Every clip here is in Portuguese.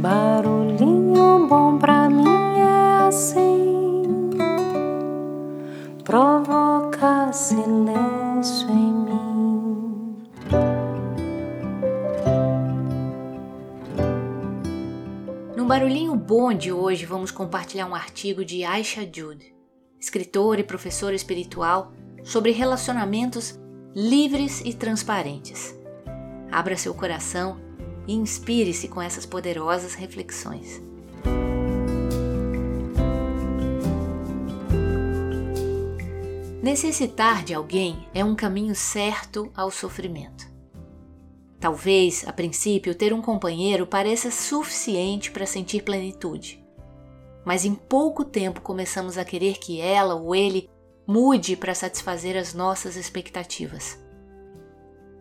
Barulhinho bom pra mim é assim, provoca silêncio em mim. No Barulhinho Bom de hoje, vamos compartilhar um artigo de Aisha Jude, escritora e professora espiritual, sobre relacionamentos livres e transparentes. Abra seu coração e inspire-se com essas poderosas reflexões. Necessitar de alguém é um caminho certo ao sofrimento. Talvez, a princípio, ter um companheiro pareça suficiente para sentir plenitude. Mas em pouco tempo começamos a querer que ela ou ele mude para satisfazer as nossas expectativas.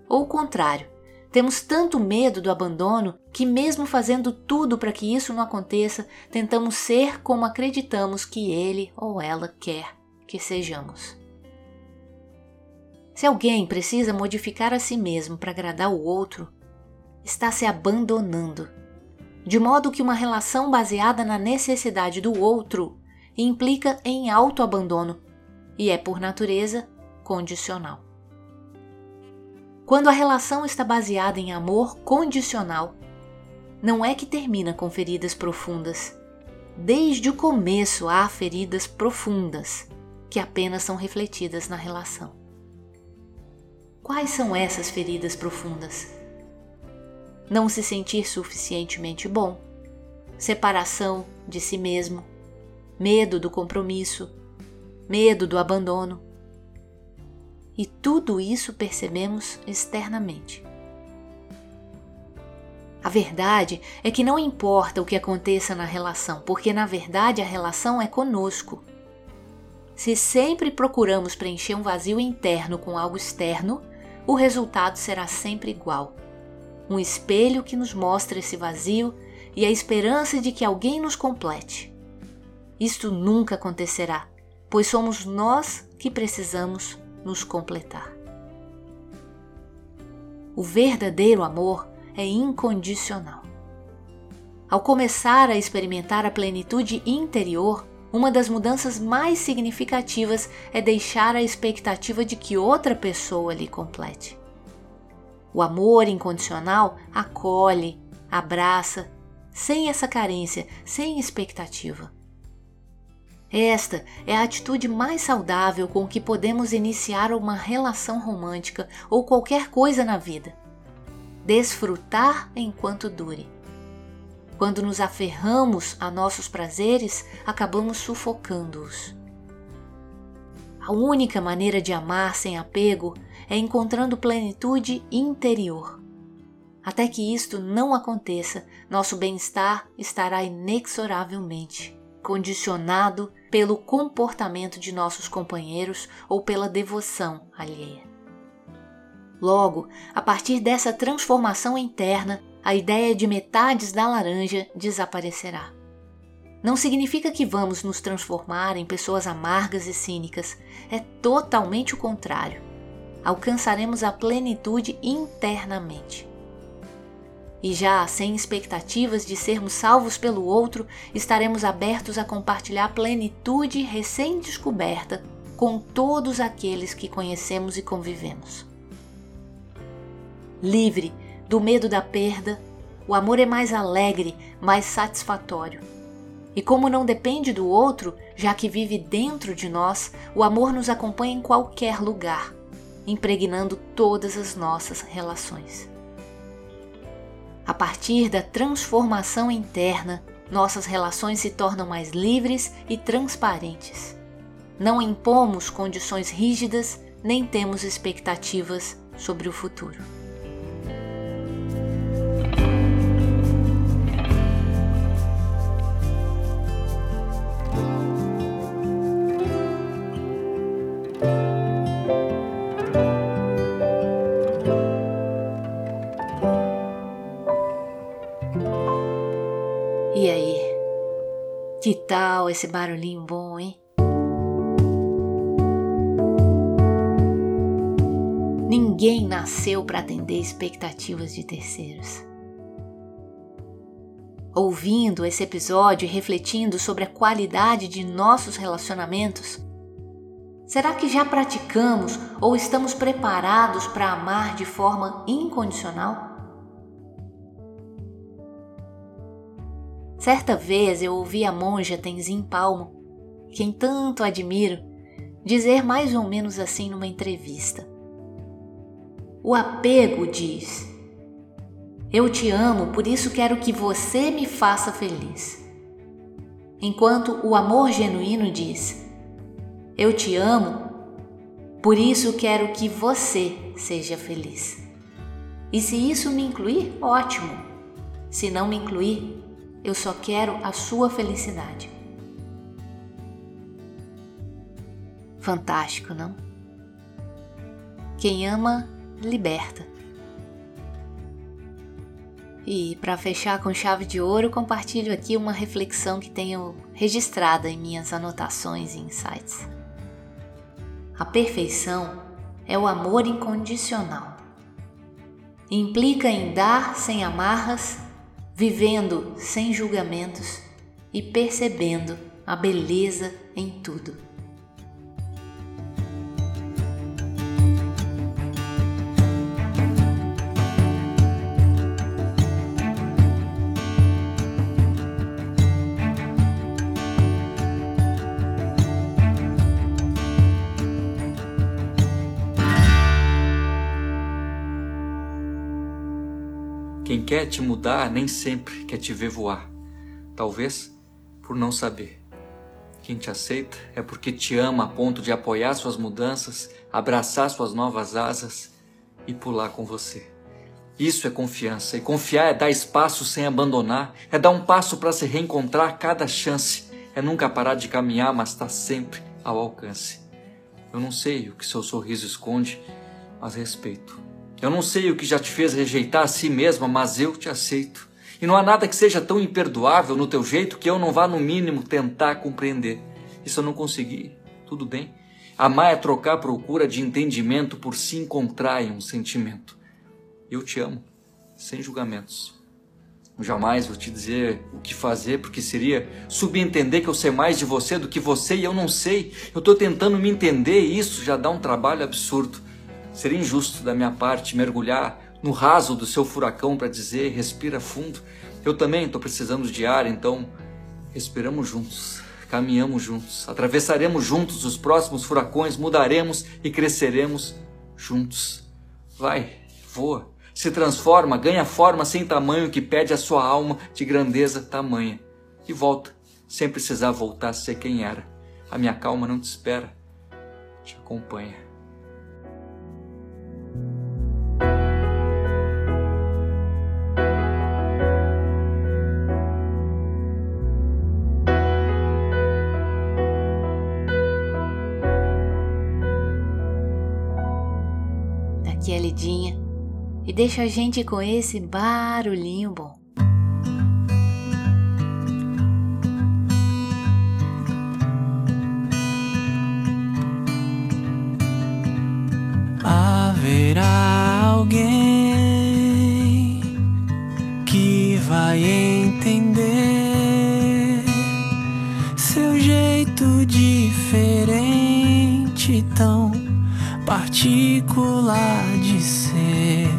Ou o contrário, temos tanto medo do abandono que, mesmo fazendo tudo para que isso não aconteça, tentamos ser como acreditamos que ele ou ela quer que sejamos. Se alguém precisa modificar a si mesmo para agradar o outro, está se abandonando, de modo que uma relação baseada na necessidade do outro implica em autoabandono e é, por natureza, condicional. Quando a relação está baseada em amor condicional, não é que termina com feridas profundas. Desde o começo há feridas profundas que apenas são refletidas na relação. Quais são essas feridas profundas? Não se sentir suficientemente bom, separação de si mesmo, medo do compromisso, medo do abandono, e tudo isso percebemos externamente. A verdade é que não importa o que aconteça na relação, porque na verdade a relação é conosco. Se sempre procuramos preencher um vazio interno com algo externo, o resultado será sempre igual. Um espelho que nos mostra esse vazio e a esperança de que alguém nos complete. Isto nunca acontecerá, pois somos nós que precisamos nos completar. O verdadeiro amor é incondicional. Ao começar a experimentar a plenitude interior, uma das mudanças mais significativas é deixar a expectativa de que outra pessoa lhe complete. O amor incondicional acolhe, abraça, sem essa carência, sem expectativa. Esta é a atitude mais saudável com que podemos iniciar uma relação romântica ou qualquer coisa na vida. Desfrutar enquanto dure. Quando nos aferramos a nossos prazeres, acabamos sufocando-os. A única maneira de amar sem apego é encontrando plenitude interior. Até que isto não aconteça, nosso bem-estar estará inexoravelmente condicionado pelo comportamento de nossos companheiros ou pela devoção alheia. Logo, a partir dessa transformação interna, a ideia de metades da laranja desaparecerá. Não significa que vamos nos transformar em pessoas amargas e cínicas, é totalmente o contrário. Alcançaremos a plenitude internamente e já sem expectativas de sermos salvos pelo outro, estaremos abertos a compartilhar plenitude recém-descoberta com todos aqueles que conhecemos e convivemos. Livre do medo da perda, o amor é mais alegre, mais satisfatório. E como não depende do outro, já que vive dentro de nós, o amor nos acompanha em qualquer lugar, impregnando todas as nossas relações. A partir da transformação interna, nossas relações se tornam mais livres e transparentes. Não impomos condições rígidas nem temos expectativas sobre o futuro. Que tal esse barulhinho bom, hein? Ninguém nasceu para atender expectativas de terceiros. ouvindo esse episódio e refletindo sobre a qualidade de nossos relacionamentos? Será que já praticamos ou estamos preparados para amar de forma incondicional? Certa vez eu ouvi a monja Tenzin Palmo, quem tanto admiro, dizer mais ou menos assim numa entrevista. O apego diz: Eu te amo, por isso quero que você me faça feliz. Enquanto o amor genuíno diz: Eu te amo, por isso quero que você seja feliz. E se isso me incluir, ótimo. Se não me incluir, eu só quero a sua felicidade. Fantástico, não? Quem ama, liberta. E para fechar com chave de ouro, compartilho aqui uma reflexão que tenho registrada em minhas anotações e insights. A perfeição é o amor incondicional. Implica em dar sem amarras, vivendo sem julgamentos e percebendo a beleza em tudo. Quer te mudar nem sempre quer te ver voar. Talvez por não saber. Quem te aceita é porque te ama a ponto de apoiar suas mudanças, abraçar suas novas asas e pular com você. Isso é confiança. E confiar é dar espaço sem abandonar, é dar um passo para se reencontrar cada chance, é nunca parar de caminhar, mas estar tá sempre ao alcance. Eu não sei o que seu sorriso esconde, mas respeito. Eu não sei o que já te fez rejeitar a si mesma, mas eu te aceito. E não há nada que seja tão imperdoável no teu jeito que eu não vá, no mínimo, tentar compreender. Se eu não conseguir, tudo bem. Amar é trocar a procura de entendimento por se encontrar em um sentimento. Eu te amo, sem julgamentos. Jamais vou te dizer o que fazer, porque seria subentender que eu sei mais de você do que você e eu não sei. Eu estou tentando me entender e isso já dá um trabalho absurdo. Seria injusto da minha parte mergulhar no raso do seu furacão para dizer respira fundo. Eu também estou precisando de ar, então respiramos juntos, caminhamos juntos, atravessaremos juntos os próximos furacões, mudaremos e cresceremos juntos. Vai, voa, se transforma, ganha forma sem tamanho que pede a sua alma de grandeza tamanha. E volta, sem precisar voltar a ser quem era. A minha calma não te espera, te acompanha. E deixa a gente com esse barulhinho bom. Haverá alguém que vai entender seu jeito diferente tão particular de ser.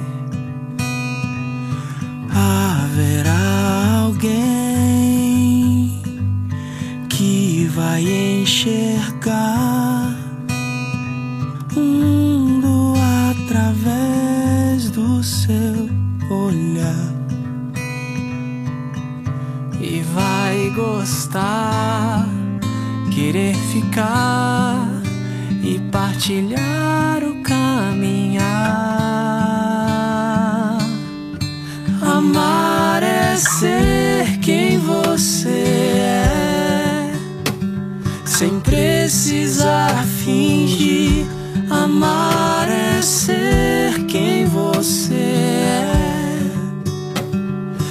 Enxergar o mundo através do seu olhar e vai gostar, querer ficar e partilhar o caminhar. Amar é ser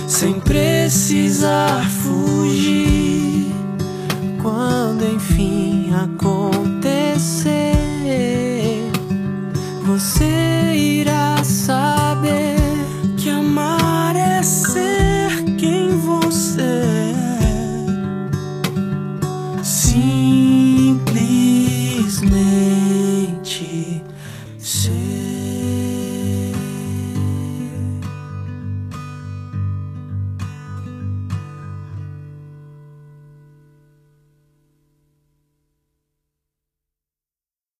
sem precisar fugir. Quando enfim acontecer, você irá saber que amar é ser quem você é. Sim.